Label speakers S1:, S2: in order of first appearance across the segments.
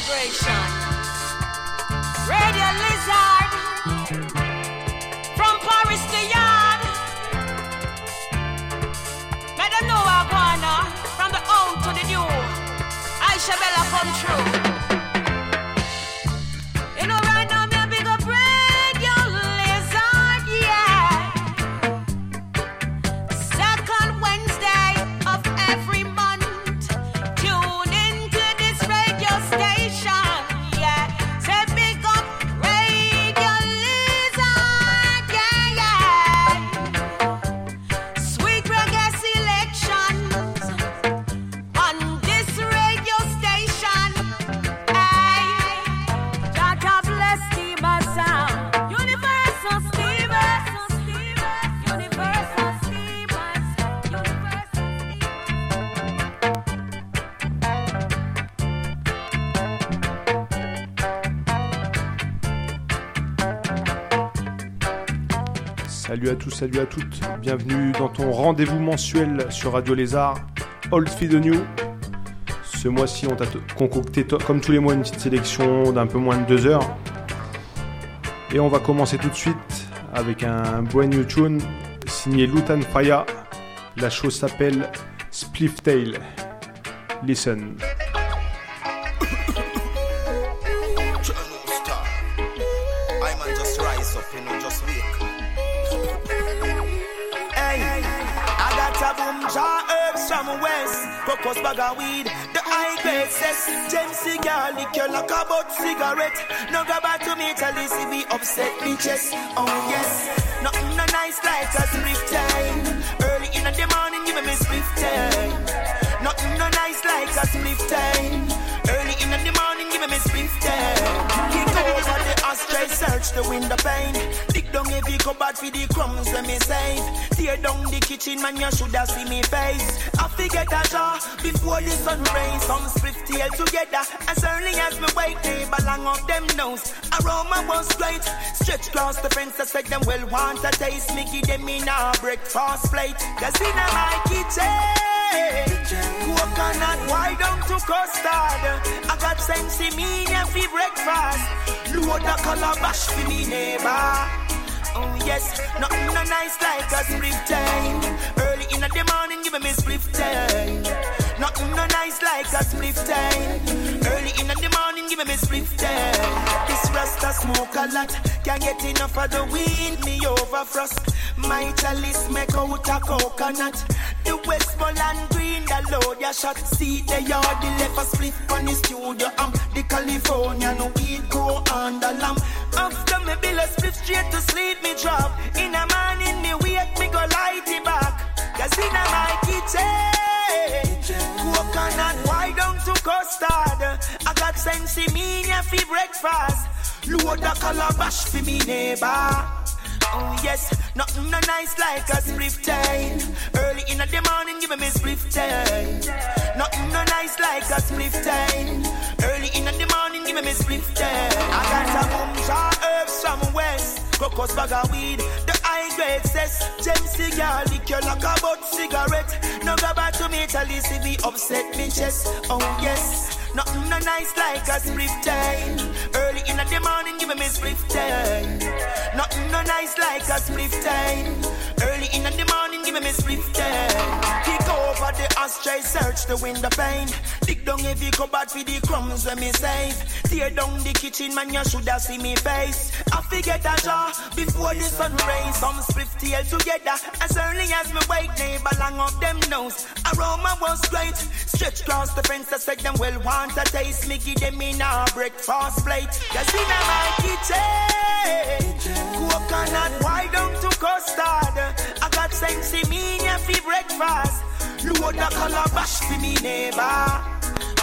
S1: vibration. Radio Lizard. From Paris to Yard. Let them know our corner. From the old to the new. Aisha Bella come true.
S2: À tous, salut à toutes. Bienvenue dans ton rendez-vous mensuel sur Radio Lézard, Old Feed New. Ce mois-ci, on t'a concocté, comme tous les mois, une petite sélection d'un peu moins de deux heures. Et on va commencer tout de suite avec un brand new tune signé Lutan Faya. La chose s'appelle Spliff Tail. Listen.
S3: Cigar, liquor like a butt cigarette. No go back to me, tell this we upset me chest. Oh yes, nothing no nice like a split search the window pane. Dig down every cupboard for the crumbs when me save. Tear down the kitchen, man, you shoulda see me face. I forget a jar before the sun rays. Some split tail together. As early as me wake, neighbor long up them nose. Aroma was great. Stretch across the fence, I said them well want a taste. Me give them in a breakfast plate. Cause in my kitchen, coconut, why don't to custard? I got sense me and for breakfast. Load the calabash for me neighbor. Oh yes, nothing no nice like a split time. Early in the morning, give me split time. Nothing no nice like a split time. Early in the morning, give me split time. This rasta smoke a lot, can't get enough of the weed. Me over frost. My chalice make out a coconut. The Westmoreland green, the load ya shot. See the yard, the left a split on the studio. Um, the California no weed go on the lamp. After me bill a split straight to sleep, me drop. In a man in me wake, me go light it back. Cause in a my kitchen, coconut, why don't to custard? I got sense in me yeah, for breakfast. Load the calabash for me neighbor. Oh yes, nothing no nice like a split time. Early in the morning, give me split time. Nothing no nice like a split time. Early in the morning, give me split time. I got some boom jar herbs from west. Crocus bag of weed, the high grade says. Gem cigar, liquor like a butt cigarette. No go back to me, tell you see me upset me chest. Oh yes. Nothing no nice like a split time. Early in the morning, give me split time. Nothing no nice like a split time. Early in the morning, give me a split time. Kick over the ashtray, search the window pane. Dig down every cupboard for the crumbs when me save. Tear down the kitchen, man, you shoulda see me face. I forget a jar before the sun rays. Some split tail together. As early as me wake, neighbor long up them nose. Aroma was great. Stretch across the fence, I said them well want a taste. Me give them in a breakfast plate. Cause in my kitchen, coconut, why don't to custard? I got sense in me for breakfast. Load the calabash for me neighbor.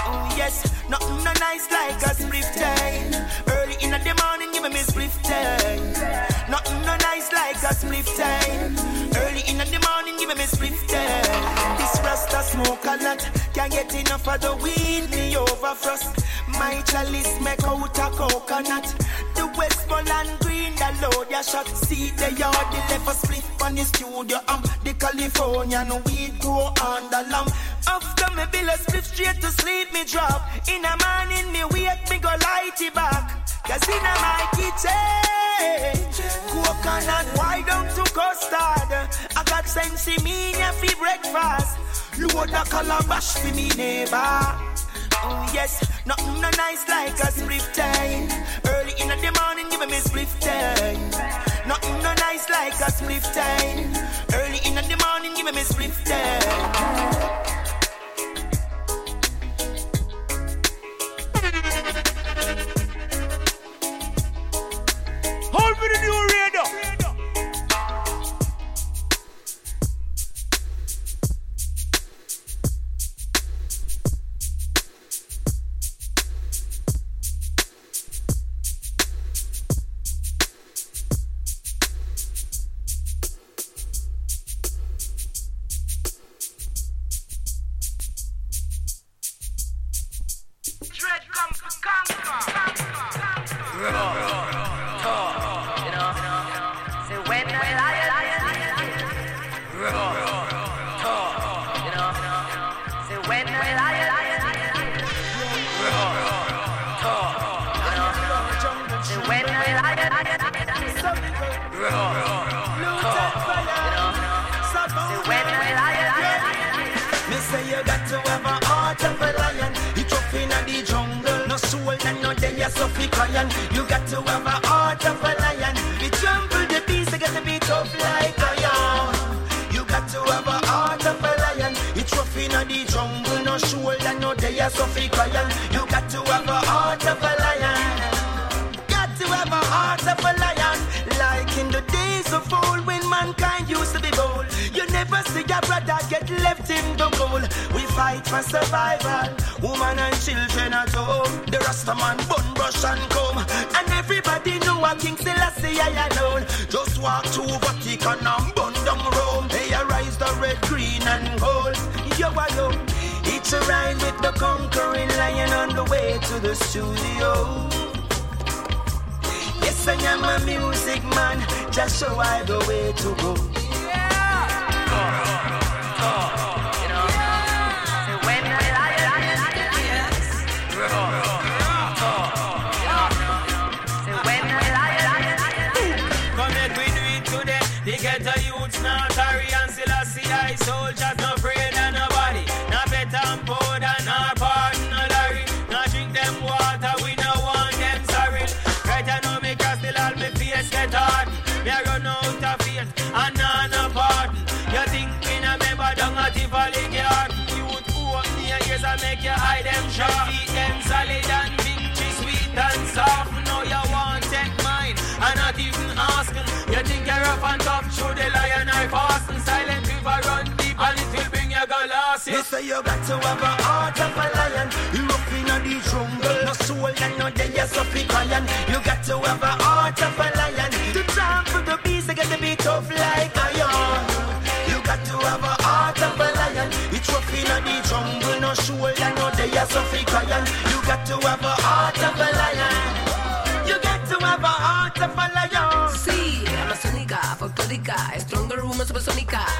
S3: Oh yes, nothing no nice like a split time. Early in the morning, give me split time. Nothing no nice like a split time. Early in the morning, give me split time. This rasta smoke a lot, can't get enough of the weed. Me over frost. My chalice make out a coconut. The West Westmoreland the load ya shot. See the yard, the left a split on the studio. Um, the California weed grow on the lump. After me bill a split straight to sleep, me drop. In a morning, me wake, me go light it back. Cause in a my kitchen, coconut, why don't you custard? I got sensi mina for breakfast. Load a calabash for me neighbor. Oh yes, nothing no nice like a split time in the morning, give me split time. Nothing no nice like a split time. Early in the morning, give me split time.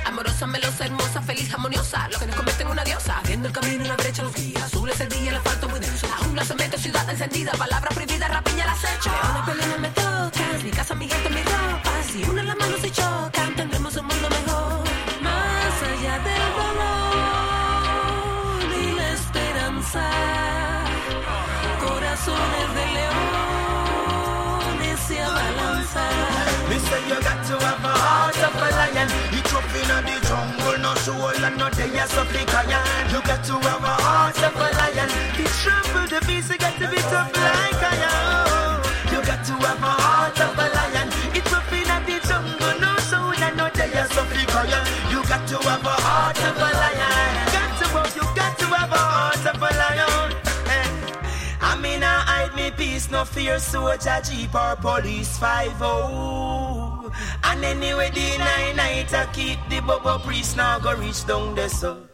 S4: Amorosa, melosa, hermosa, feliz, armoniosa. Lo que nos convierte en una diosa. Abriendo el camino en la brecha los guía. Sube el día, el asfalto muy denso. La jungla, ciudad encendida. Palabras prohibidas, rapiña, las hechas.
S5: Leones,
S3: no
S5: me tocas. Mi casa, mi gente, mi ropa. Si una la mano
S3: say you got to have a heart of a lion. He up in the jungle, no soul and no day as of the lion. You got to have a heart of a lion. The trampled the beast, you got to be tough like iron. You got to have a heart of a lion. It's up in the jungle, no soul and no day as of the lion. You got to have a heart of a lion. It's no fear soldier, jeep or police five o. And anyway, the nine night I keep the bubble priest now go reach down the sun.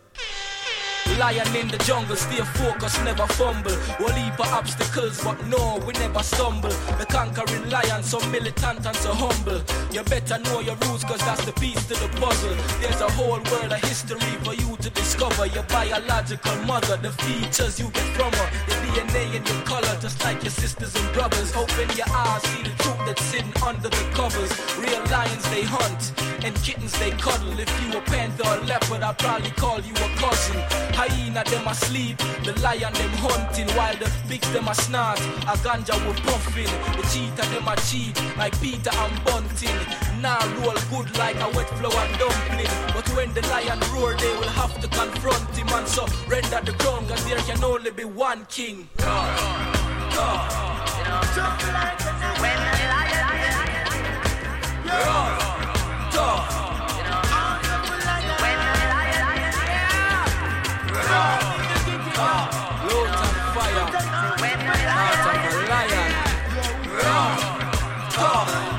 S6: Lion in the jungle, stay focused, never fumble. We'll leap obstacles, but no, we never stumble. The conquering lion, so militant and so humble. You better know your rules, cause that's the piece to the puzzle. There's a whole world of history for you to discover your biological mother. The features you get from her, the DNA in your color, just like your sisters and brothers. Open your eyes, see the truth that's hidden under the covers. Real lions they hunt, and kittens they cuddle. If you a panther or leopard, I'd probably call you a cousin. Hyena them asleep, the lion them hunting, while the pigs them a snort. A ganja will puffing, the cheetah them a cheat, like Peter and Bunting. Now nah, roll good like a wet flower dumpling, but when the lion roar, they will have to confront him and so render the crown, cause there can only be one king. God. God. When the lion, God. God.
S7: saddle.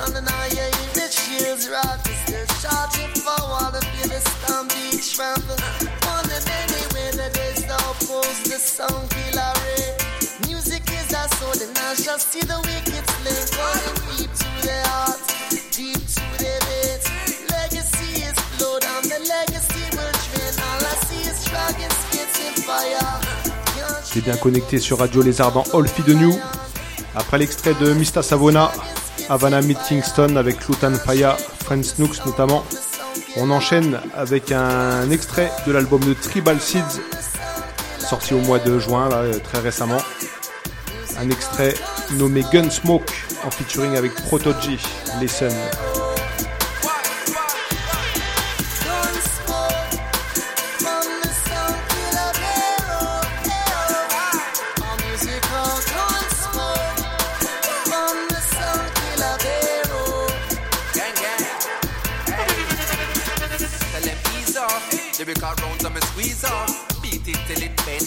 S7: On the sun and I hear the shields rock. Still charging forward to feel the stampede trample. Wondering anyway that there's no pulse, the song killer ray. Music is our sword and I shall see the wicked slain. Calling deep to their hearts, deep to their veins. Legacy is blood and the legacy will drain. All I see is dragons spitting fire.
S2: T'es bien connecté sur Radio Lézard dans All Feed New. Après l'extrait de Mista Savona, Havana Meet Kingston avec Lutan Faya, Friend Snooks notamment, on enchaîne avec un extrait de l'album de Tribal Seeds, sorti au mois de juin, très récemment. Un extrait nommé Gunsmoke en featuring avec Protoji, Listen.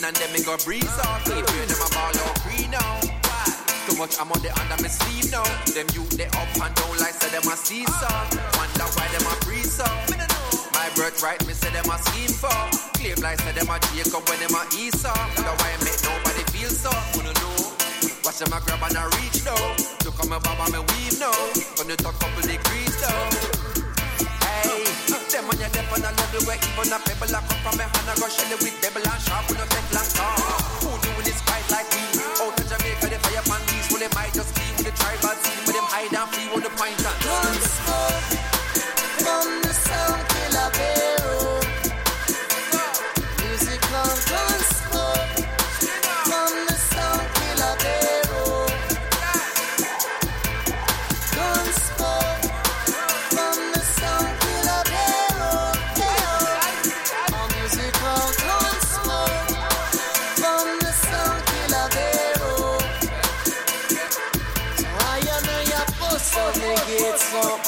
S8: And then me go breeze off. Keep you them a ball out free now. Too much I'm on the under me sleeve now. Them you they up and down like say them a seesaw. Wonder why them a breeze up. My birthright me say them a scheme for. Claim like say them a Jacob when them a Esau. That's why I make nobody feel so. Wanna know? Watch them a grab and a reach now. Look on me baba me weave now. Gonna talk couple degrees though. Them on your dep on a level where even a pebble a come from me hand I go shell it with devil and sharp we no take long time. Who doing this fight like we? Out of Jamaica the fire pan they might just be with the tribal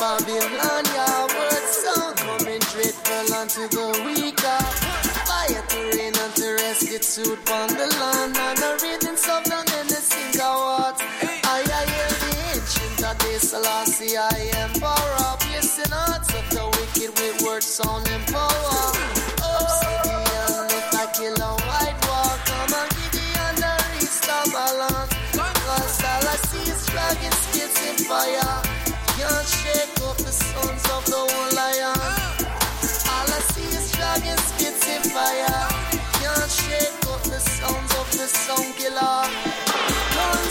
S7: Babylon. Your words sound coming dreadful unto the weaker. Uh. Fire to rain and to restitute upon the land. And the rhythms of the men they sing a what? I I hear the ancient of this Selassie. I am power in hearts of the wicked with words sound and power. Obsidian, if I kill a white walk, come and give the under balance. Cause all I see is dragon spits in fire. Can't shake off the sons of the one lion. All I see is dragon spits in fire. Can't shake up the sounds of the sound killer. Don't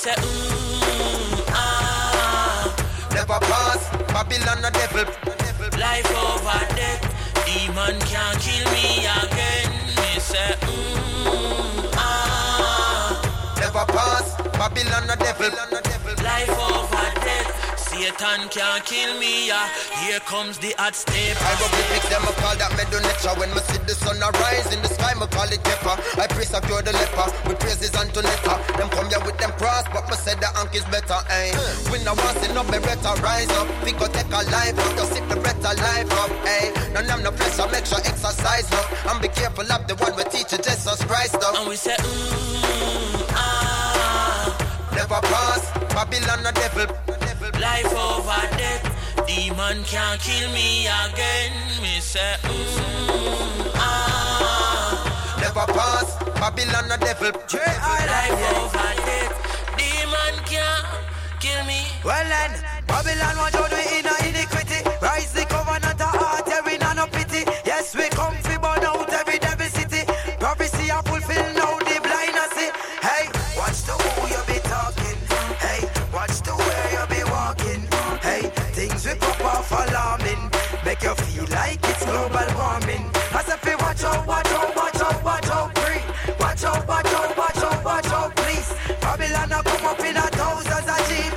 S9: say, ooh, ah.
S10: Never pass. Babylon a devil.
S9: Life over death. Demon can't kill me again. Me say, ooh, ah.
S10: Never pass. Babylon a devil.
S9: Life over. Satan can't kill me, yeah. Here comes the hot step.
S10: I go pick them, I call that Medonetra. When me see the sun arise in the sky, me call it Pepper. I praise a cure the leper, we praises Antonetta. Them come here with them cross, but me said the ank is better, eh. We no want see no better rise up. We go take a life up, just sit the better life up, eh. None of no pressure, make sure exercise up. And be careful of the one we teach you Jesus Christ up.
S9: And we say, ooh, ah.
S10: Never pass, Babylon a devil.
S9: Life over death. Demon can't kill me again. Me say, ooh, ah.
S10: Never pass, Babylon a devil.
S9: Life over death. Demon can't kill me.
S11: Well then, Babylon want to do in a global warming. As if you watch out, watch out, watch out, watch out, free. Watch out, watch out, watch out, watch out, please. Babylon a come up in a thousands of jeep.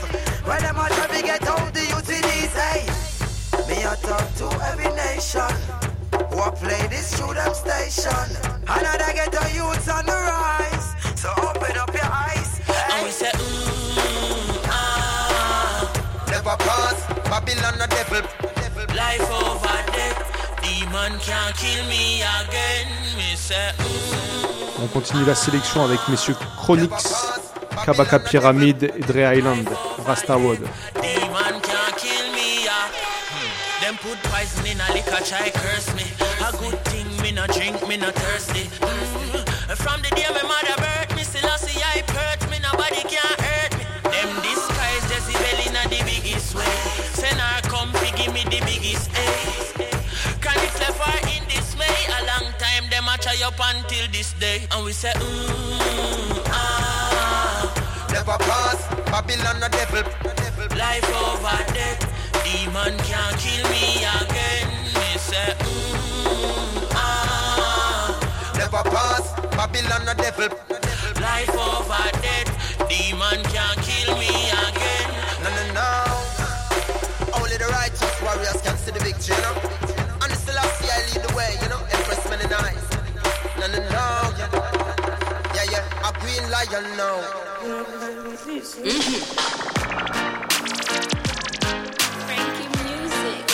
S11: When them a try to get out the UTDs, hey. Me a talk to every nation. Who a play this through them station. And I get the youths on
S9: can't kill me again. Me say, ooh.
S2: On continue la sélection avec messieurs Chronix, Kabaka Pyramid et Dre Island, Rastawod.
S9: Demon can't kill me, yeah. Them put poison in a liquor, try curse me. A good thing, me no drink, me no thirsty. Mm. From the time them a try up until this day, and we say, mm, ah.
S10: Never pass, Babylon a devil.
S9: Life over death. Demon can't kill me again. Me say, ooh, ah.
S10: Never pass, Babylon a devil. Lion now.
S1: Frankie Music.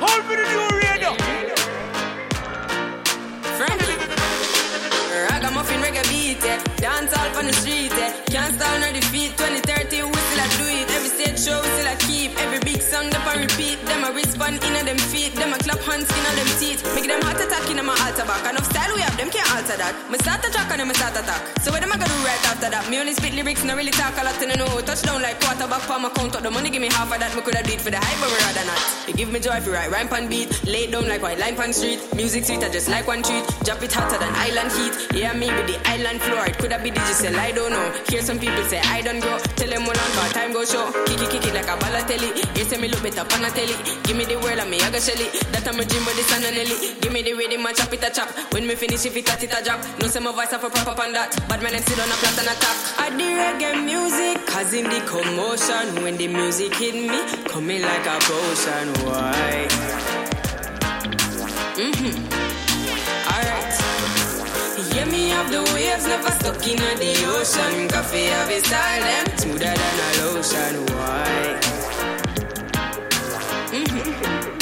S11: Hold the new radio.
S12: Frankie. Reggae beat, yeah. Dance all on the street, yeah. Can't stall nor defeat. 2030, we still a do it. Every stage show, we still a keep. Every big song, them a repeat. Them respond in them feet. Them a clap hands in them teeth. Make them heart attack in my altar back. Enough style we have, them can't alter that. Me start a track and then me start attack. So what am I gonna do right after that? Me only spit lyrics, not really talk a lot in know. Touchdown like quarterback for my count up the money, give me half of that. Me coulda it for the hype, but rather not. It give me joy if you write rhyme pan beat. Lay down like white line pan street. Music sweet, I just like one treat. Drop it hotter than island heat. Yeah, with the island floor. It coulda be digital, I don't know. Hear some people say I don't grow. Tell them one on time go show. Kick it, kick it like a balotelli. You say me look better telly. Give me the word and me I go shelly. That I'm a dream but sun and Nelly. Give me the rhythm and chop it a chop. When me finish if it a it a drop. No say my voice a proper on that. But man, I sit on a flat and attack. I the reggae music, causing the commotion. When the music hit me, coming like a potion. Why? Mm-hmm. Alright. Yeah, me have the waves, never stuck in the ocean. Koffee have a them smoother than a lotion. Why? Know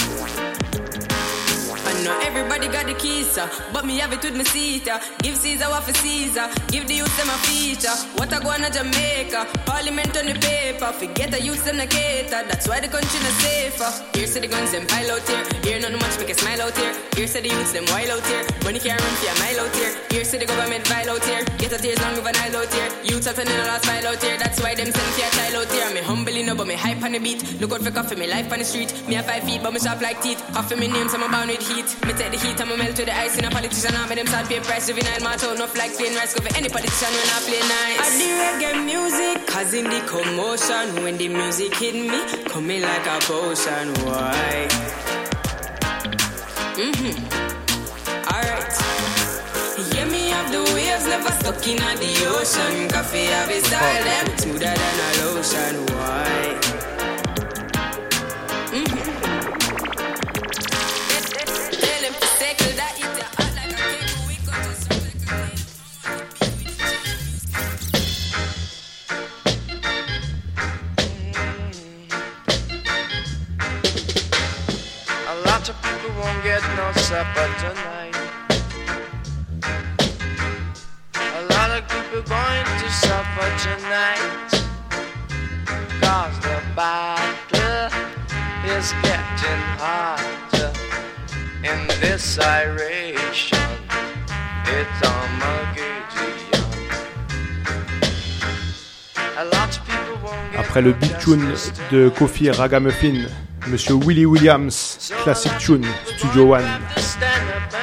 S12: everybody got the keys, uh, but me have it with me seat. uh. Give Caesar what for Caesar, give the youth them a feature. What I go on a Jamaica, Parliament on the paper. Forget the youth them a cater, that's why the country not safer. Here say the guns them pile out here, here not much make a smile out here. Here say the youths them wild out here, money can't run for a mile out here. Here say the government vile out here, get a tears long of an aisle out here. Youths at an in a last file out here, that's why them send for a child out here. Me humbly no but me hype on the beat. Look out for Koffee, me life on the street. Me have five feet, but me sharp like teeth. Koffee me name, so I'm bound with heat. Me take the heat, I'm a melt to the ice. In a politician, I'm them sad pay price. If you nine my tone, enough like plain rice. Go for any politician when I play nice. I do reggae music, cause in the commotion, when the music hit me, coming like a potion. Why? Mm-hmm. Alright. Yeah, me have the waves, never stuck in the ocean. Koffee have a style, them smoother than a lotion. Why?
S13: Supper tonight. A lot of people going to suffer tonight. Cause the battle is getting hotter in this iration. It's Armageddon.
S2: Après le big tune de Kofi Ragamuffin, Monsieur Willie Williams, classic tune, Studio One.
S13: stand up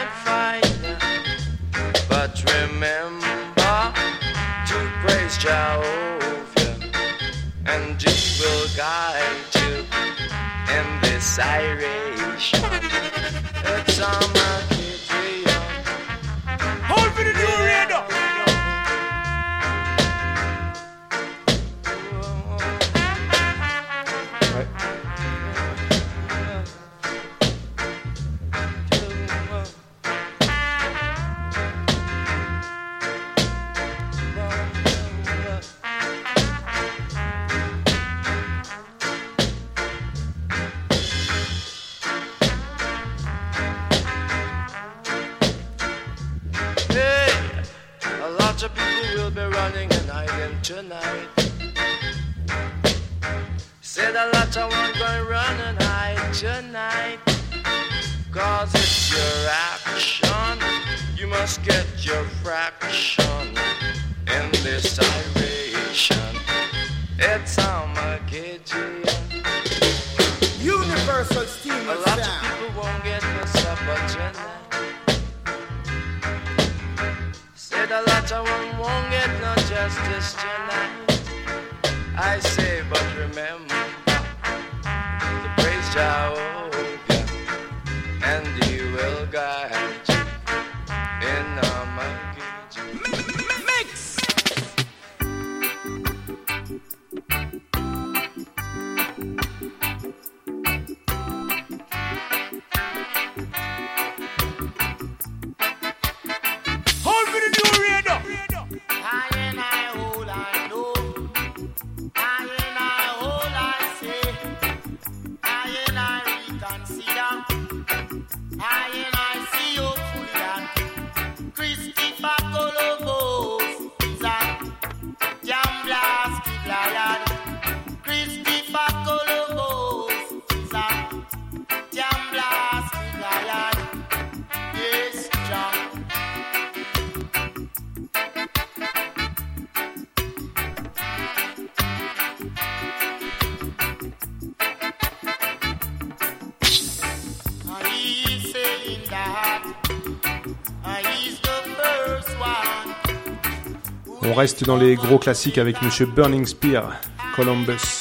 S13: and will be running and hiding tonight. Said a lot of one going run and hide tonight. Cause it's your action. You must get your fraction in this iration. It's Armageddon.
S3: Universal steam
S13: lot of Said a lot of them won't get no justice tonight. I say, but remember to praise
S2: reste dans les gros classiques avec Monsieur Burning Spear, Columbus.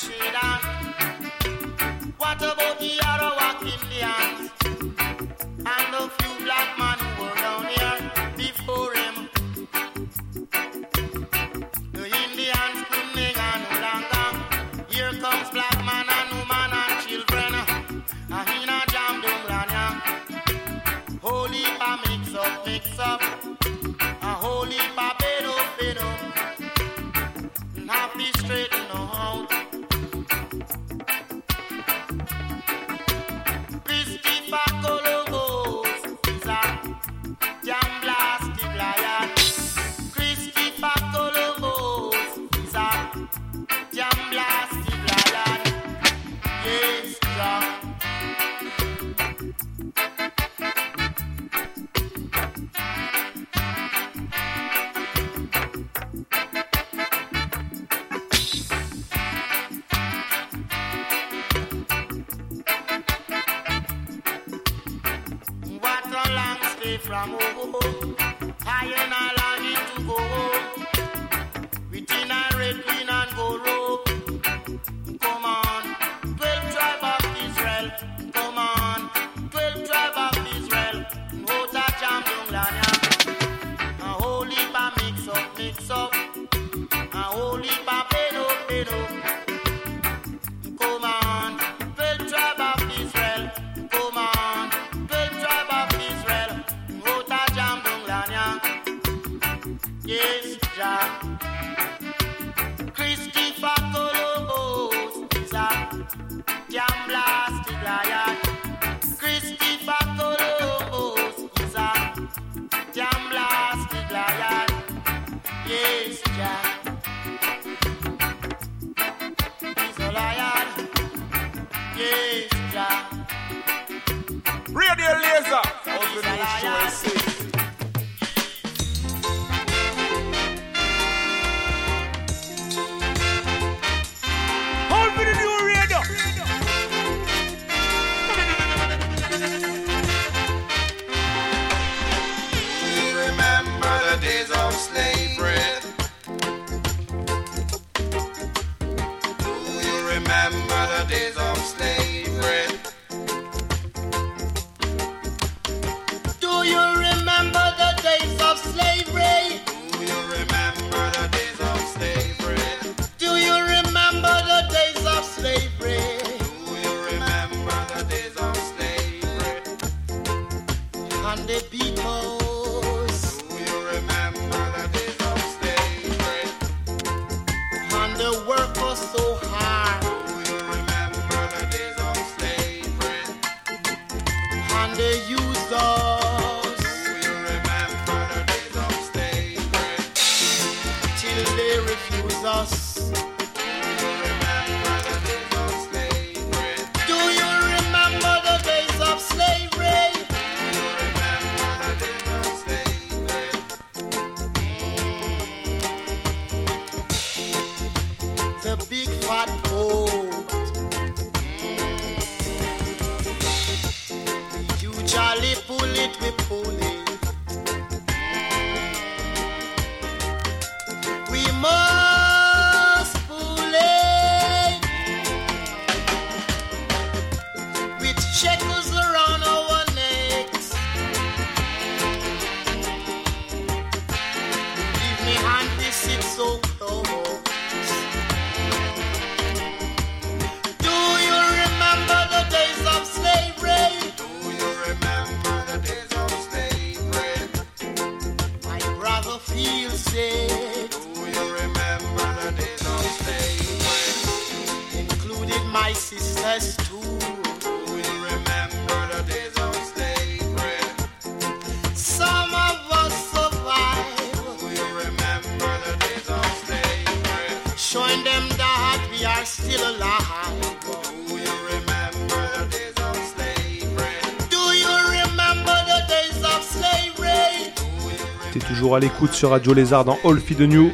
S14: T'es toujours à l'écoute sur Radio Lézard dans All Feed the New.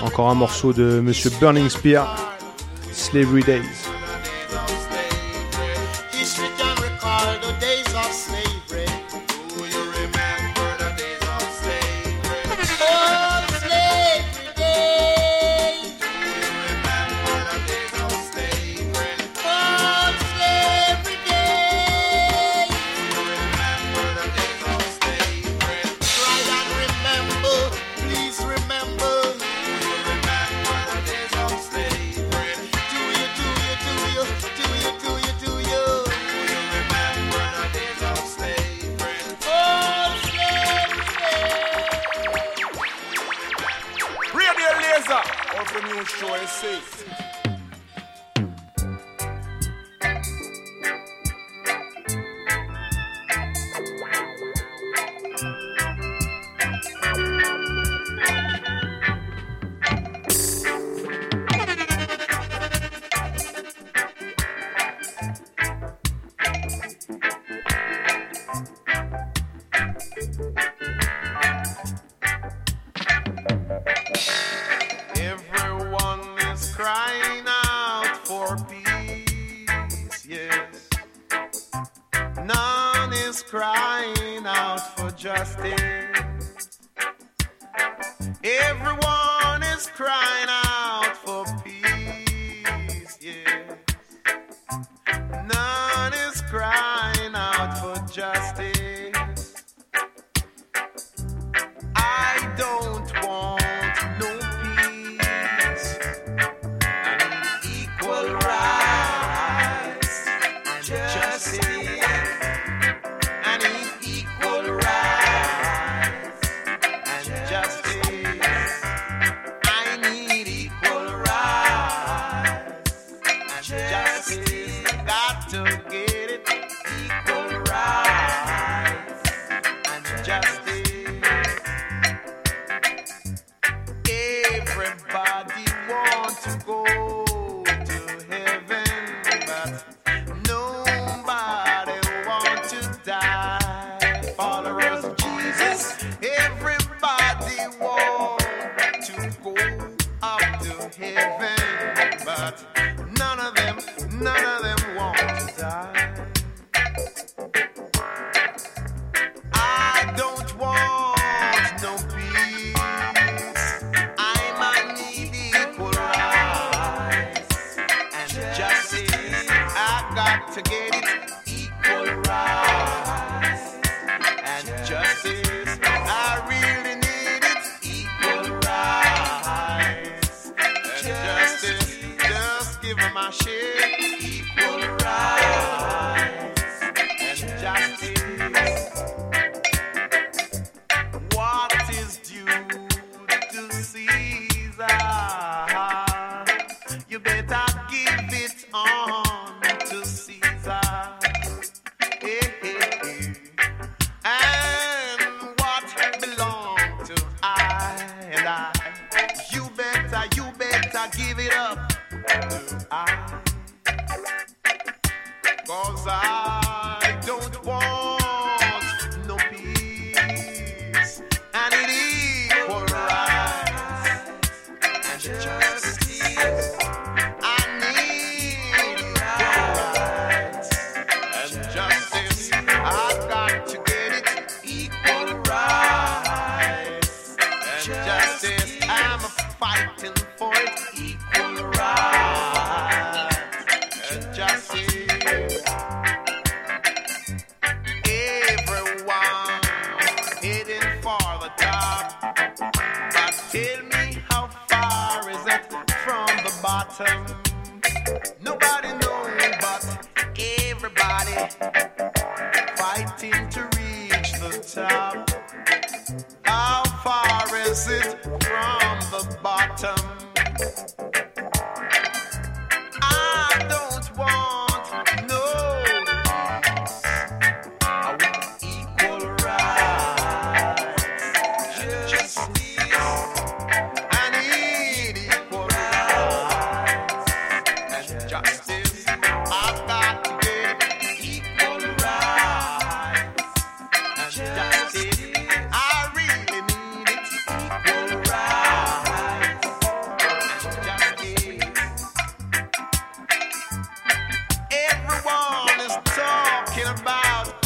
S14: Encore un morceau de Monsieur Burning Spear, Slavery Days.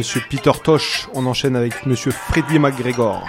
S2: monsieur Peter Tosh. On enchaîne avec monsieur Freddy McGregor.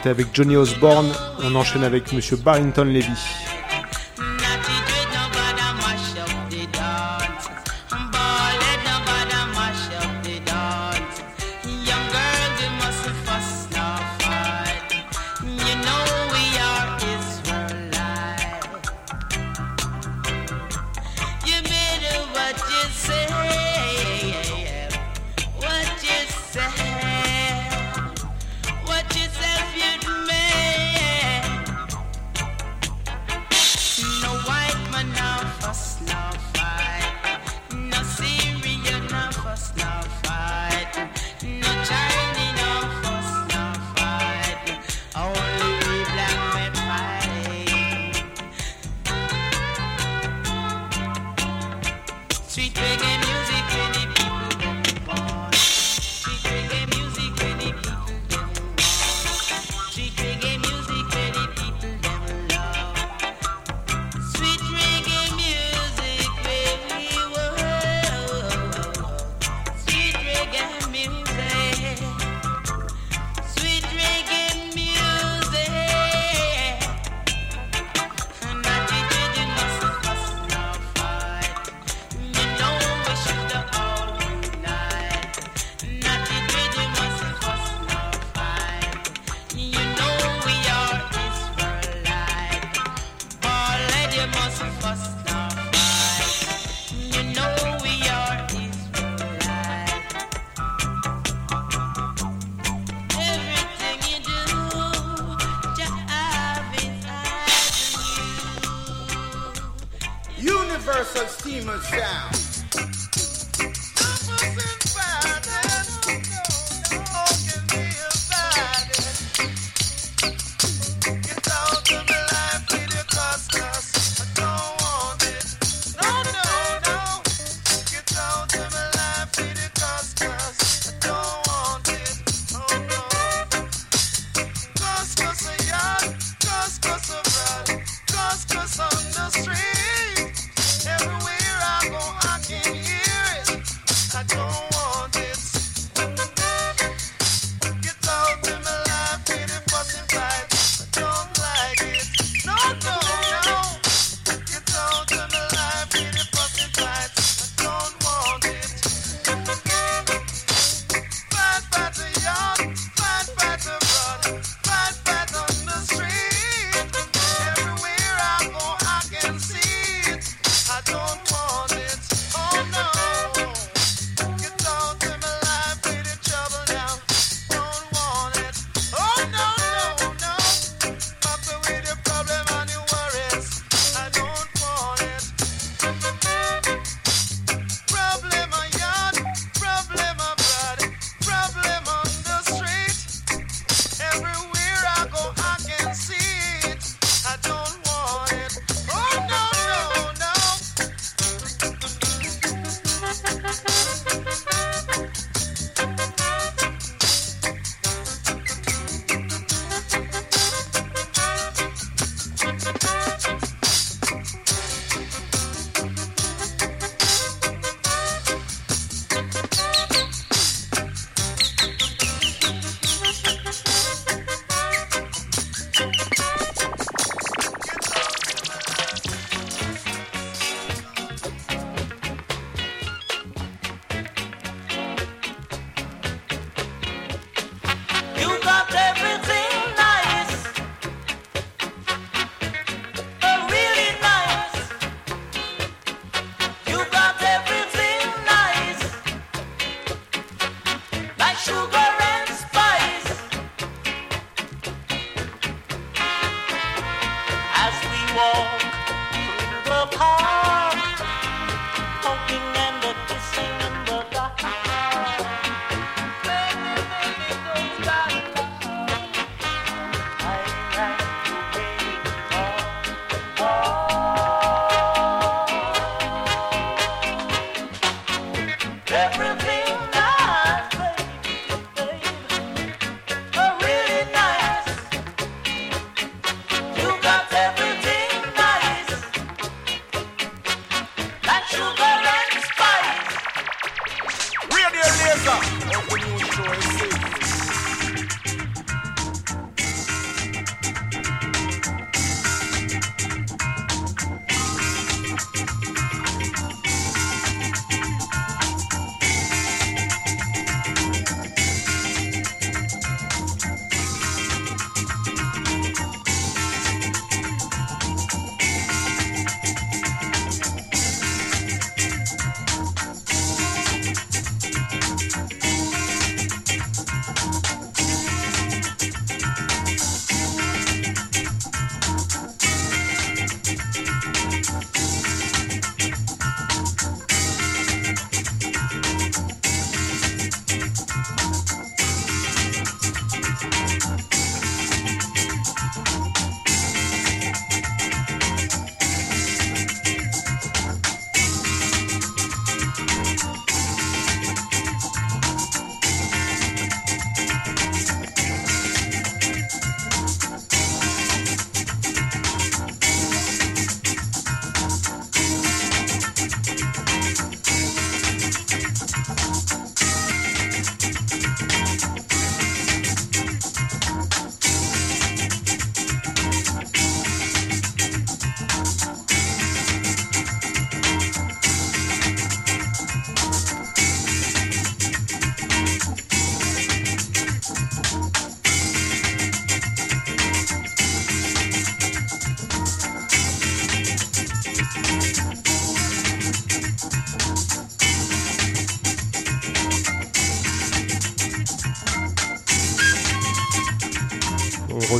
S15: était avec Johnny Osborne. On enchaîne avec Monsieur Barrington Levy. Walk through the park,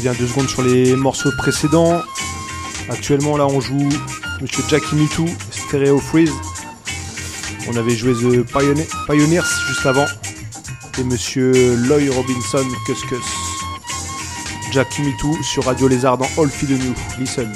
S2: deux secondes sur les morceaux précédents. Actuellement, là, on joue Monsieur Jackie Mitou, Stereo Freeze. On avait joué The Pioneer- Pioneers juste avant. Et monsieur Loy Robinson, Cus Cus. Jack Me Too sur Radio Lézard dans All Feed New. Listen.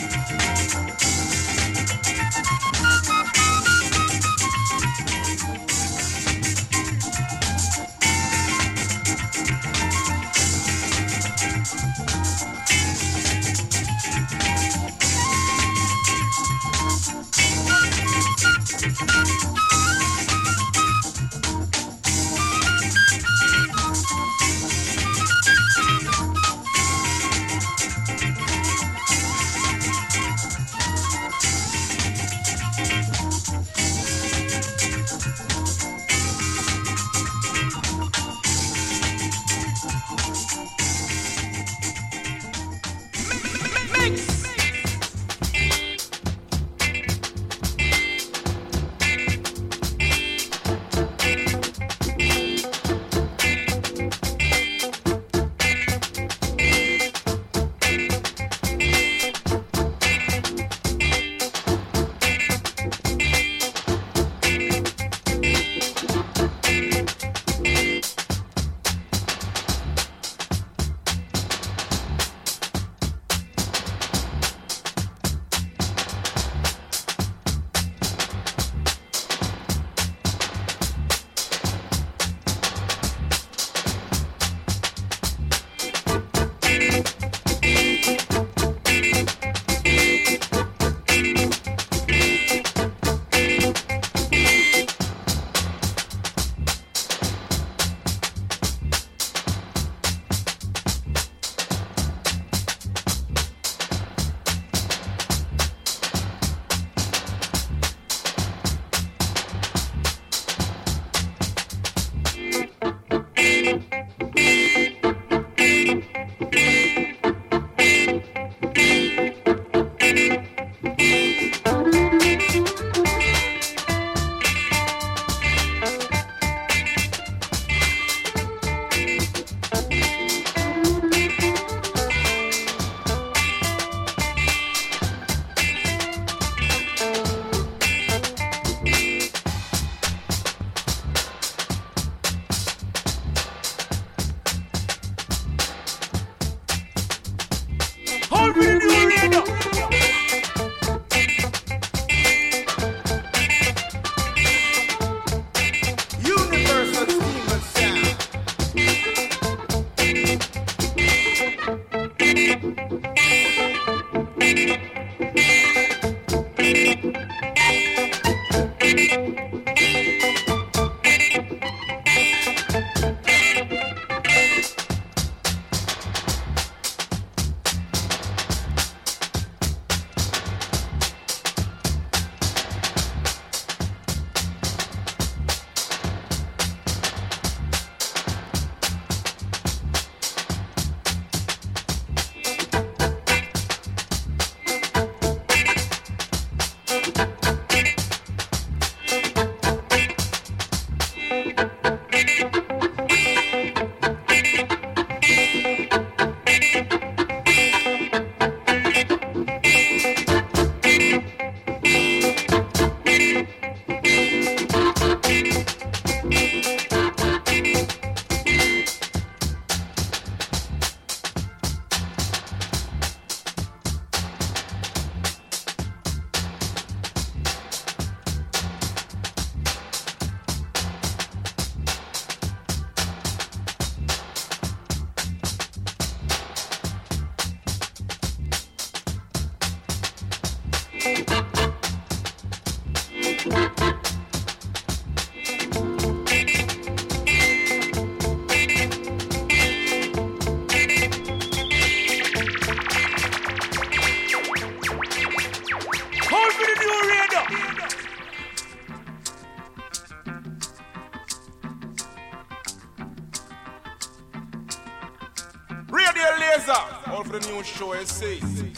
S16: New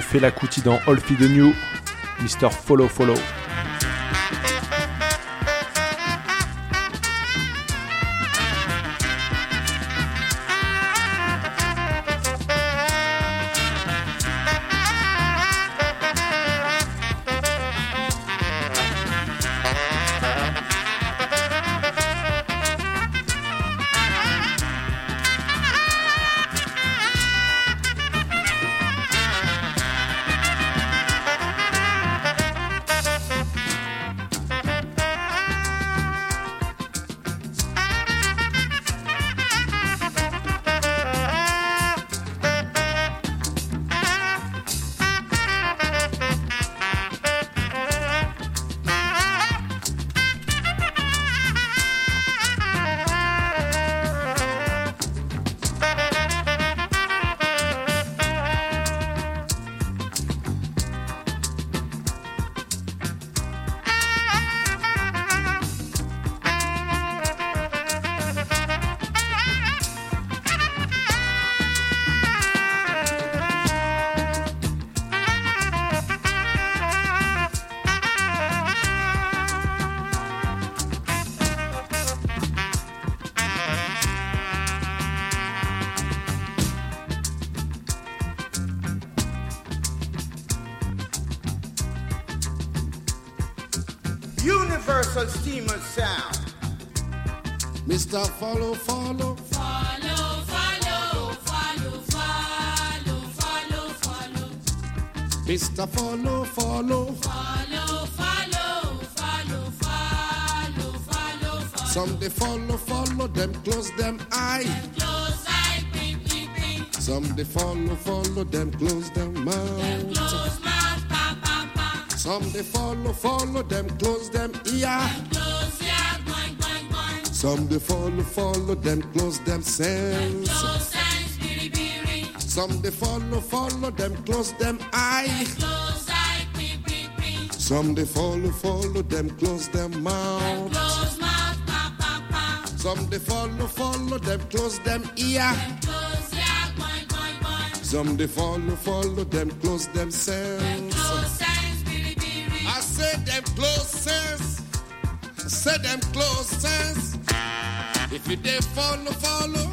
S2: Fela Kuti dans All Feed the New, Mr. Follow Follow.
S17: Universal Steamer Sound.
S18: Mr. Follow, follow.
S19: Follow, follow, follow, follow, follow, follow.
S18: Mr. Follow, follow.
S19: Follow, follow, follow, follow, follow, follow.
S18: Some they follow, follow them, close them eye.
S19: Close eye, blink, blink, blink.
S18: Some they follow, follow them, close them mouth.
S19: Close
S18: Some they follow, follow them, close them ear.
S19: Close ear, boing, boing, boing.
S18: Some they follow, follow them, close them sense.
S19: Close sense, biri, biri.
S18: Some they follow, follow them, close them eye.
S19: Close eye, blink, blink, blink.
S18: Some they follow, follow them, close them mouth.
S19: Close mouth, pa, pa, pa.
S18: Some they follow, follow them, close them ear.
S19: Close ear, boing, boing, boing.
S18: Some they follow, follow them, close them sense.
S19: Close sense, biri, biri.
S18: Them close sense. I them close sense. If you they follow, follow,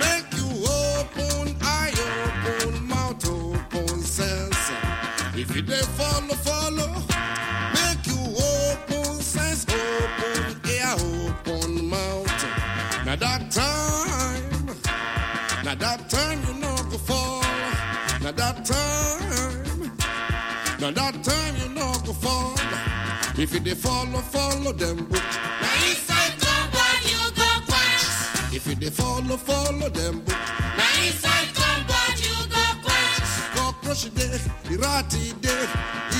S18: make you open eye, open mouth, open sense. If you they follow, follow, make you open sense, open ear, open mouth. Now that time, now that time you know go fall. Now that time. Now that time If you dey follow, follow them book.
S19: Now inside compound you go quench.
S18: If you dey follow, follow them book.
S19: Now inside compound you go quench.
S18: Cockroach day, irati day,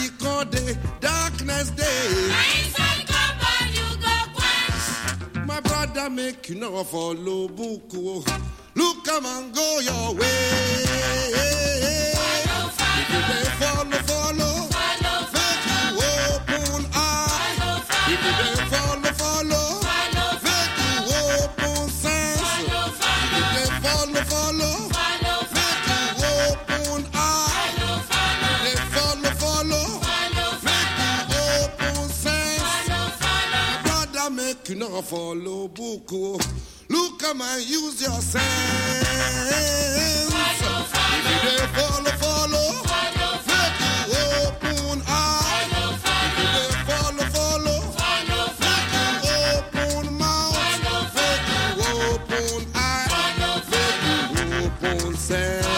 S18: eco day, darkness day.
S19: Now inside compound you go quench.
S18: My brother make you know follow book. oh. Look come and go your way.
S19: Follow,
S18: If you dey
S19: follow,
S18: follow, not follow book. oh. Look come and use your sense.
S19: Follow,
S18: If you follow, follow.
S19: follow,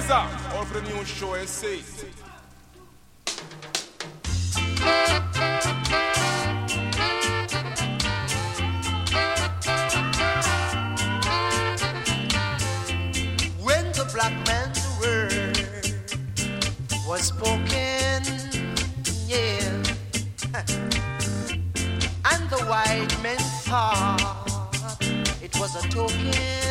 S16: Teresa, or the new show essay.
S7: When the black man's word was spoken, yeah, and the white man thought it was a token.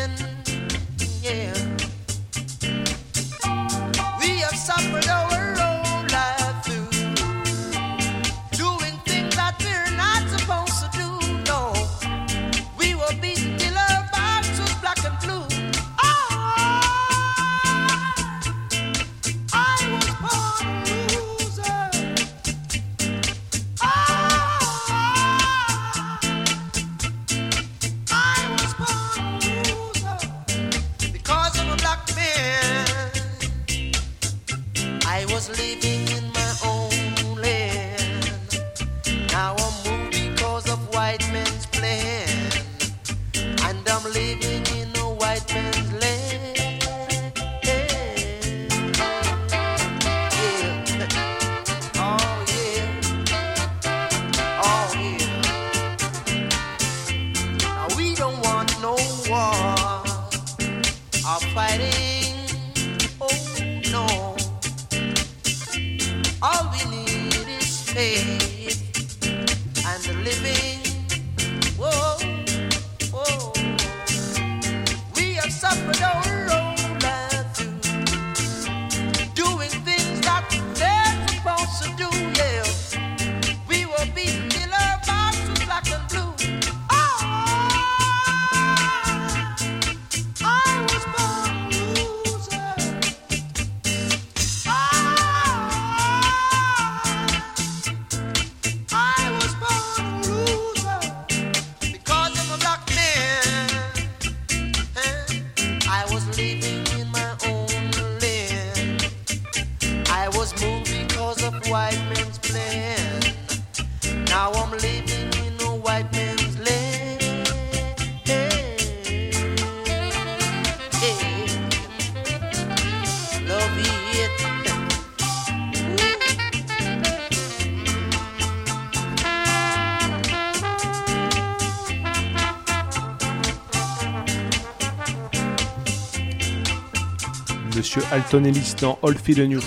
S2: Monsieur Alton Ellis dans All Feel New.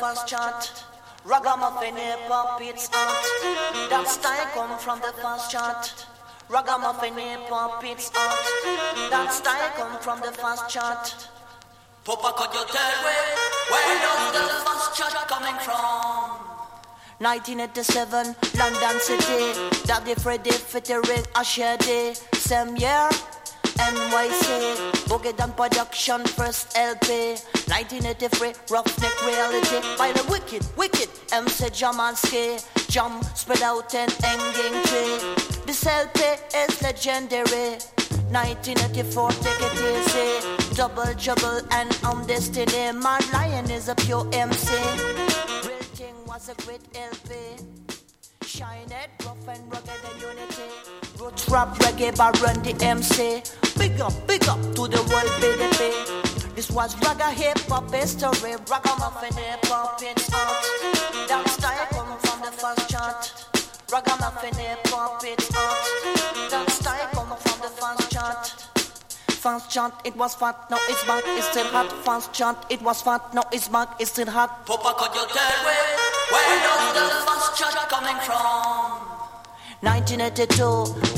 S20: First chart. Ragamuffin hip hop, it's out. That style come from the first chart. Ragamuffin hip hop, it's out. That style come from the first chart.
S21: Papa, could you tell me where does the first chart coming from?
S20: 1987, London City. Daddy Freddy featuring Asher D. Same year, NYC. Boogie Down Production, first LP. 1983, Roughneck Reality. By the wicked, wicked MC Jamalski. Jump, spread out and hanging tree. This LP is legendary. 1984, take it easy. Double trouble and on destiny. Mad Lion is a pure MC. Real thing was a great LP. Shine it, rough and rugged and rap reggae by Run the MC. Big up, big up to the world BDP. This was ragga hip hop history. Ragamuffin hip hop it's out. That style come from the first chart. Ragamuffin hip hop it's out. That style come from the first chart. Fast chant, it was fat, now it's back, it's still hot. Fast chant, it was fat, now it's back, it's still hot.
S21: Papa, could you tell me where does the first chart coming from?
S20: 1982,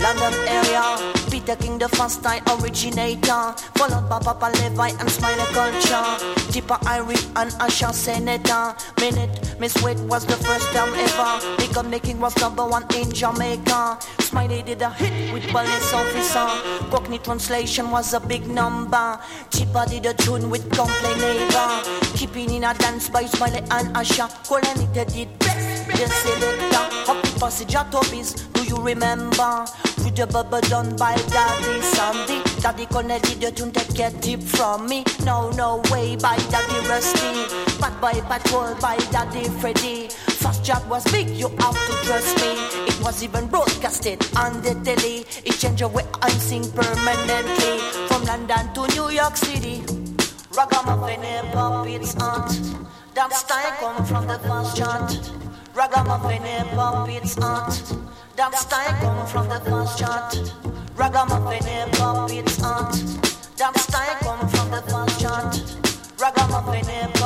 S20: London area. Peter King, the first time originator. Followed by Papa Levi and Smiley Culture. Tippa Irie and Asher Senator. Minute, Miss Wade was the first time ever. Big making was number one in Jamaica. Smiley did a hit with police officer. Cockney translation was a big number. Tippa did a tune with Complain Neighbor. Keeping in a dance by Smiley and Asher. Colony did best. The selector, happy passage at. You remember? With the bubble done by Daddy Sandy. Daddy the tune that get tip from me. No, no way by Daddy Rusty. Bad Boy Patrol by Daddy Freddy. First job was big, you have to trust me. It was even broadcasted on the telly. It changed the way I sing permanently. From London to New York City. Ragamuffin hop, it's hot. That style come from the first chant. Ragamuffin hop, it's hot. That style come from the first chant. Ragamuffin hip hop, it's hot. That style come from the first chant. Ragamuffin hip hop,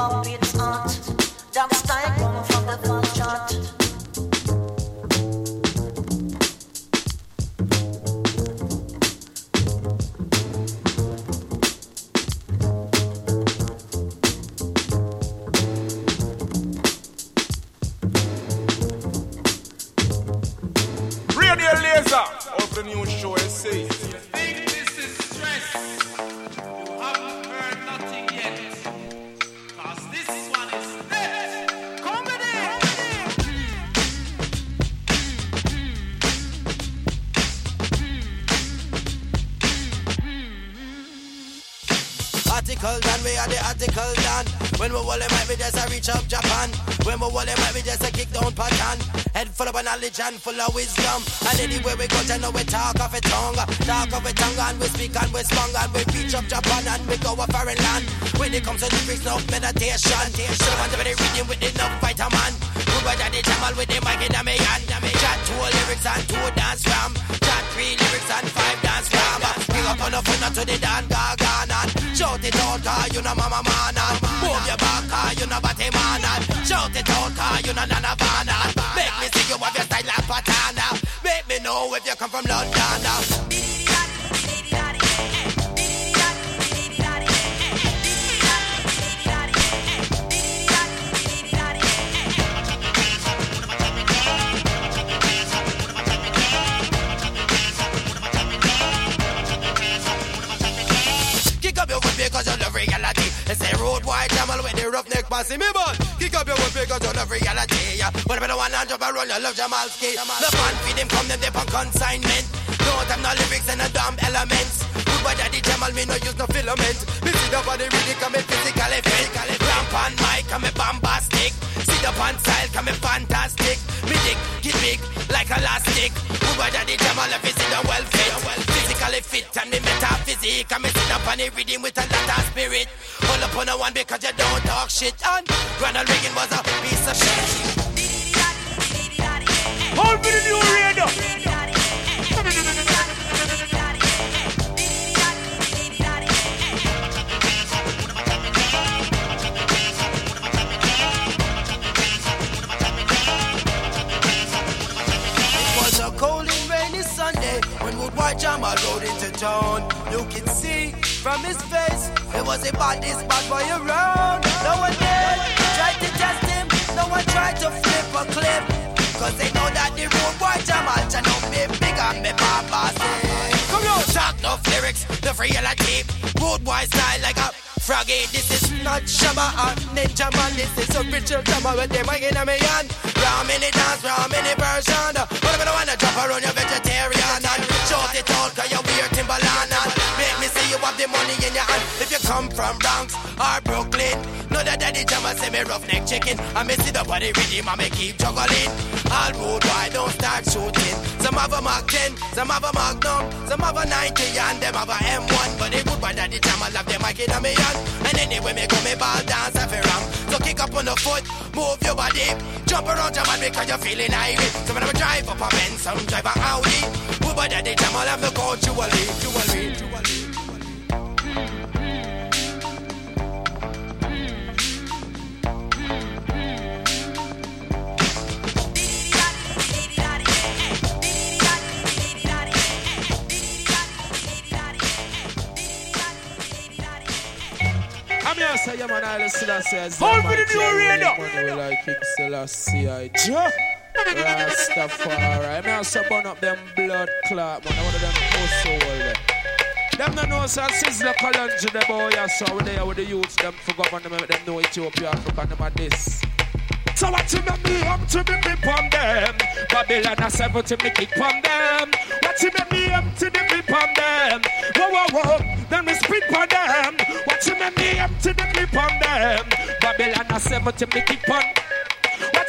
S22: done. When we wall might be just a reach up Japan. When we wall might be just a kick down pattern. Head full of knowledge and full of wisdom. And hmm. anywhere we go, to know we talk of a tongue. Talk of a tongue and we speak and we spong and we reach up Japan and we go a foreign land. When it comes to lyrics, no meditation. So I want to be reading with enough vitamin. Good boy daddy Jamal with the mic in a me hand. Chat two lyrics and two dance ram. Chat three lyrics and five dance ram. Big up on the phone to the Dan Gagan and shout it out car you know mama man and move your back car you know batty man and shout it out car you know nana van and make me see you have your style like patana. Make me know if you come from London now. Roughneck passing me, but kick up your foot because you love reality. What about the one and jump around, you love Jamalski. The fun feed him come them they on consignment. Don't have no lyrics and no dumb elements. Good boy daddy Jamal, me no use no filament. Me see the body really come physically fit. Ramp on mic, come bombastic. See the pan style, come fantastic. Me dick, get big like elastic. Good boy daddy Jamal, if you see the well fit. Physically fit and the metaphysic. And me sit up on the reading with a lot of spirit. Hold up on the one because you don't talk shit. And Ronald Reagan was a piece of shit.
S2: Hold for the new radio.
S22: Jamal rode into town. You can see from his face, it was a body spot boy around. No one did try to test him, no one tried to flip a clip. Cause they know that the road boy Jamal can not be big and me papa say. Come on, talk no lyrics, the reality. Road boy style like a froggy. This is not Shabba or Ninja Man, this is a Richard Shabba with them again in me. Ram in the dance, ram in the version. But I'm gonna drop around your vegetarian and short it out cause you wear Timberland and make me see you have the money in your hand. If you come from Bronx or Brooklyn, know that daddy Jama say me roughneck chicken. I me see the body rhythm and me keep juggling. All road wide don't start shooting. Some have a Mark 10, some have a Magnum, some have a 90 and them have a M1. But they good by daddy Jama love them mic in a hand. And anyway me go me ball dance every round. So kick up on the foot, move your body, jump around Jama because you're feeling irate. So when I drive up a Benz, some drive a Audi. By daddy Jama love the coach jewelry, jewelry, jewelry.
S23: I'm here say, yeah, man, I Selassie. as
S2: Hold for the new radio.
S23: Like King Selassie, I Rastafari. I'm here say, burn up them blood clot, man. One of them pussy hole. Them no know say Sizzla Kalonji the boy oh, yeah, so we there with the youths them for government them, them know Ethiopia Africa them at this. So what you make me up to me grip on them? Babylon a seven to me kick on them. What you make me up to the grip on them? Whoa whoa whoa, then we spit on them. What you make me up to the grip on them? Babylon a seven to me kick on.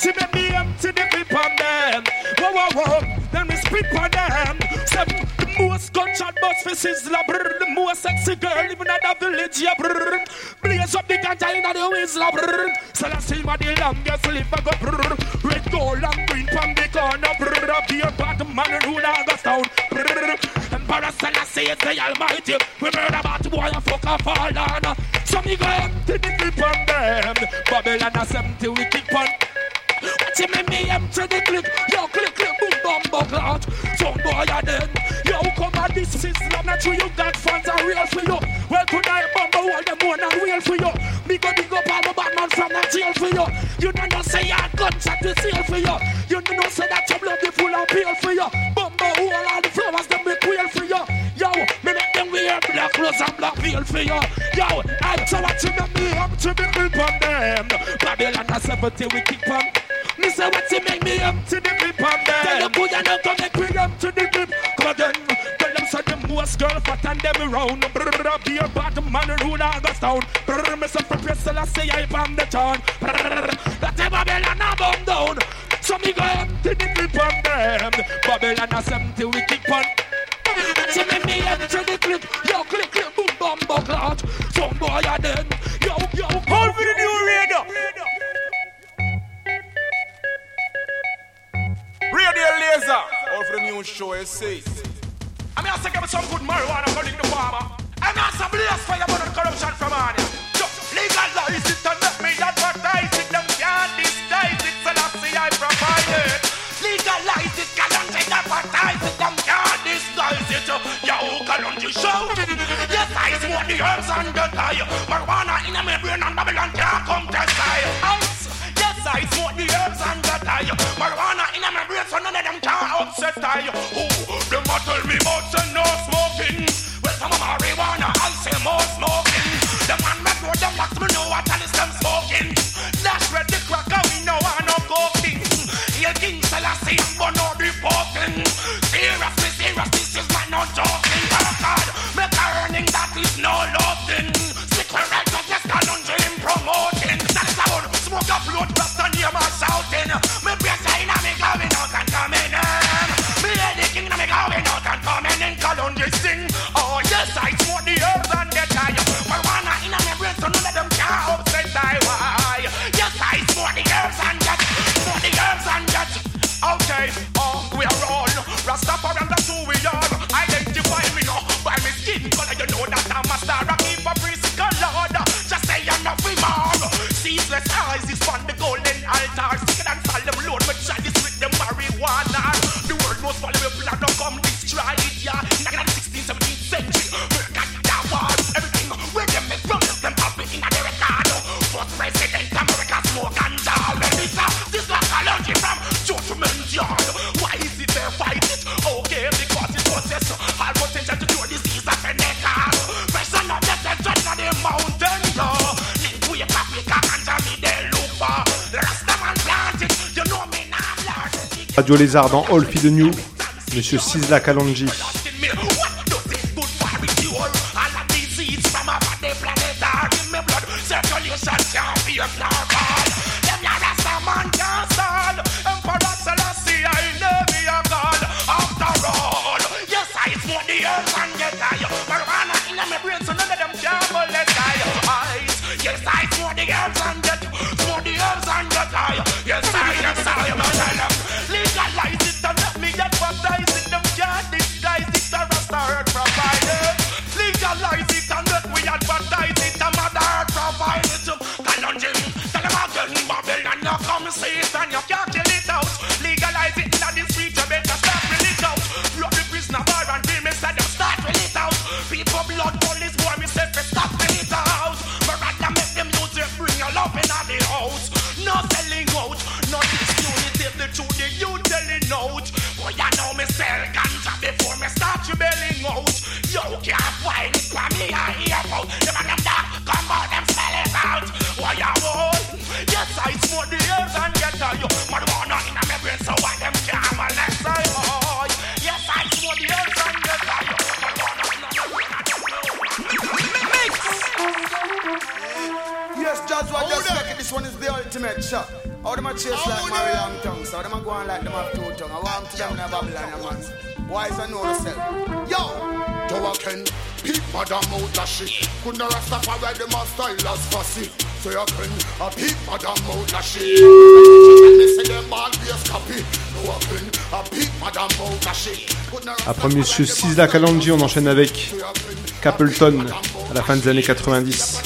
S23: You make me to the grip on them? Whoa whoa whoa, then we spit on them. Seven, most gunshot bust for Sizzla, brr. The most sexy girl living at the village, yeah, brr. Blaze up the ganja in the whistler, brr. I see what the longest live, I go, brr. Red, gold, and green from the corner, brr. A beer pot, man, rule August brr. Emperor Selassie is the almighty. We murder about boy, and fuck off all on. So me go empty the clip on them. Babylon a 70, we keep on. Watch him me empty the clip. Yo, click, click, boom, bum, buckle out. Some boy are dead. On, this is love. Not true, you got fans are real for you. Well, tonight, bumble, all them one are real for you. Me go dig up all the bad man from the jail for you. You don't know say your gunshot to seal for you. You don't know say that your blood be full of peel for you. Bumble, all, all the flowers, them be quail for you. Yo, me make them wear black clothes and black veil for you. Yo, I tell what you make me up to be grip on them. Babylon a 70, we keep on. Me say what you make me up to the grip on them. Tell them good and come make me up to the grip. Come again ghost girl fat and them round. Brrr, be a bad man rude August town. Brrr, me some prepare I say I bomb the town. Brrr, that ever bell and I bomb down. So me go empty the clip on them. Babylon I empty we keep on. So me me empty the clip. Yo clip clip boom boom, boom, clout. Some boy are dead. Yo yo. Hold for the new radio.
S16: Radio Laser. All for the new show, I say. I'm here to give me some good marijuana for the farmer. I'm here to blaze fire for the corruption from on ya. So, legalize it and let me advertise it. Them can't disguise it, so that's the I provide it. Legalize it, can't advertise it. Them can't disguise it. Oh. Yo, can't you show? Yes, I smoke the herbs and the die. Marijuana in a membrane and Babylon can't come test I. I smoke the herbs and that I Marijuana in my brain so none of them can upset I. Oh, them a tell me about no smoking. Well, some of marijuana, I'll say more smoking. now.
S2: Radio Lézard dans All Feed the New, Monsieur Sizla Kalonji. Après Monsieur Sisla Kalanji, on enchaîne avec Capleton à la fin des années 90.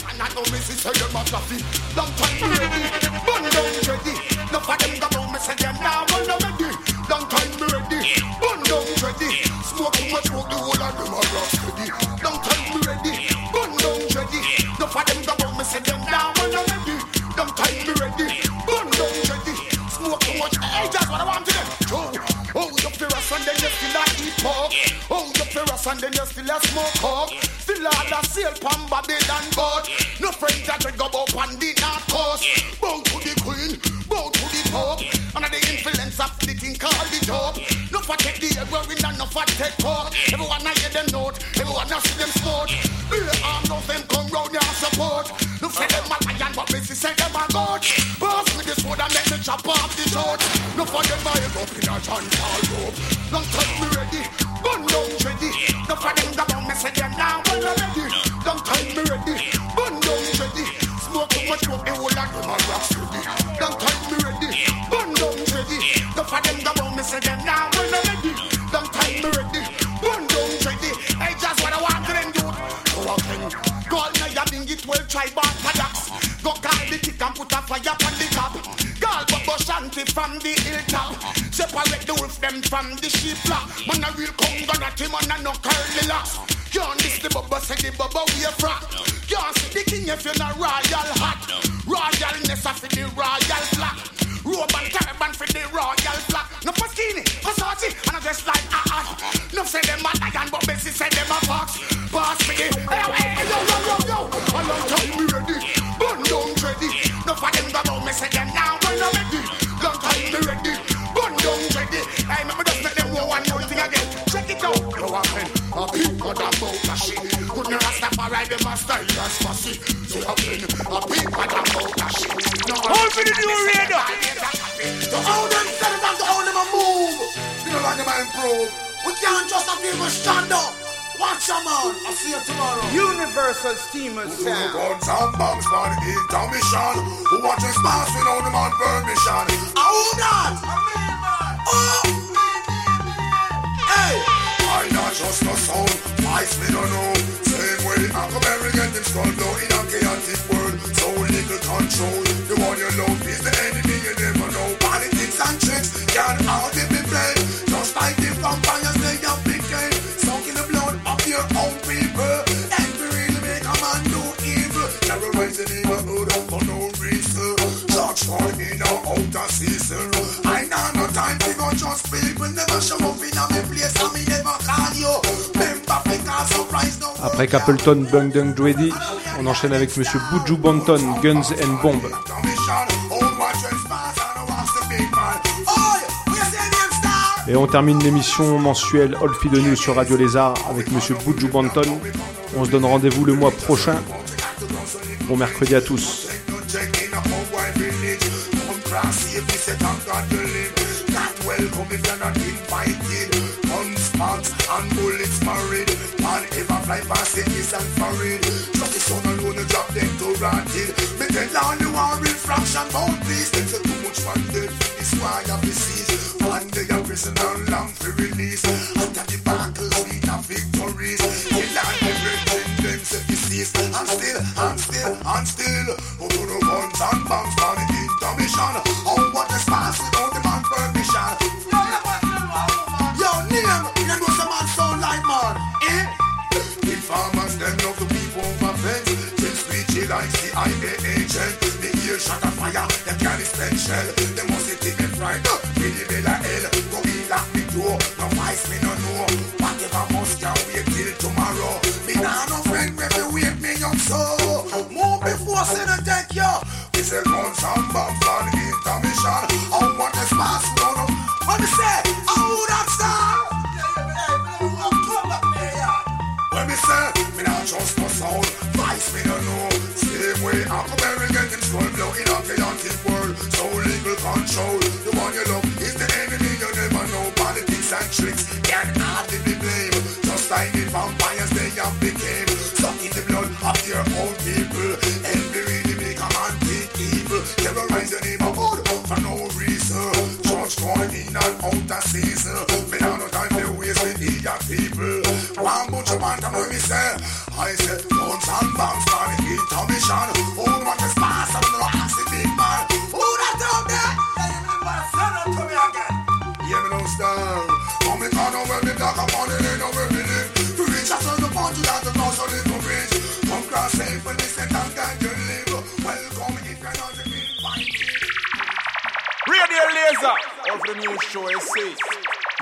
S18: talk. Yeah. Oh, you fear us and then you still a
S24: smoke up. Still a the sail from Babylon boat. No friend that go up on the north coast. Bow to the queen, bow to the pope. Under the influence of the king called the top. No for take the air where we not no for take talk. Everyone I hear them note, everyone I see them sport. Be armed, no them come round your support. No say them a lion, but busy say them a goat. Pass me this sword and make me chop off the short. No for them I go up in a John Paul rope. Long me. Them from the sheep flock. Man a real Congo not him and a no curly locks. Can't miss the Bobo say the Bobo we a frack. Can't see the king if you're not royal hot. Royalness of the royal flag. Robe and turban for the royal flag. No for skinny, and I dress like a hat. No say them a lion, but Bessie say them a fox. Pass me the, Rastafari them a style as fussy. Say a big mother about a shit. No,
S16: for the new radio.
S24: To how them set it and to how them a move. You know like them a improve. We can't just have people stand up. Watch a man. I'll see you tomorrow. Universal Steamers sound.
S11: Guns and bombs man in commission Who want to smash without them on permission
S24: Who that? Oh! Hey!
S11: I not just a sound Ice me don't know. Same way I come get them skull blow In a chaotic world. So little control. The one you love is the enemy You never know. Politics and tricks Can all be played. Just like the vampires They have became Sunk in the blood of your own
S2: Après Capleton, Bung Dung Dreddy, on enchaîne avec Monsieur Buju Banton, Guns and Bomb. Et on termine l'émission mensuelle All Feed News sur Radio Lézard avec Monsieur Buju Banton. On se donne rendez-vous le mois prochain. Bon mercredi à tous.
S11: It is and foreign. Just the sun alone to drop them to rotted. Me tell all you are refraction about this. Them say too much man dead. This why I be seized. One day a prisoner long for release. After the battles we have victories. Kill and everything them say deceased. And still, and still, and still. Go to the guns and bombs shot of fire, them can't spend shell. They must see take me fright. Feel the bell of hell. Go be lock the door. No voice me no know. Whatever must can wait till tomorrow. Me nah no friend when me wake me up so. Move before sin and take you. We say guns and bombs on intermission. Chaotic world. So legal control. The one you love is the enemy You never know. Politics and tricks Can hardly be blamed. Just like the vampires they have became Sucking the blood of their own people. They really make a man think evil Terrorize the neighborhood for no reason. Church going in and out of season. Me not no time to waste with the people. One bunch of man come me say. I said guns and bombs the intermission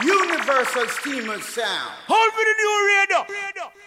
S24: Universal Steamer sound.
S16: Hold for the new radio.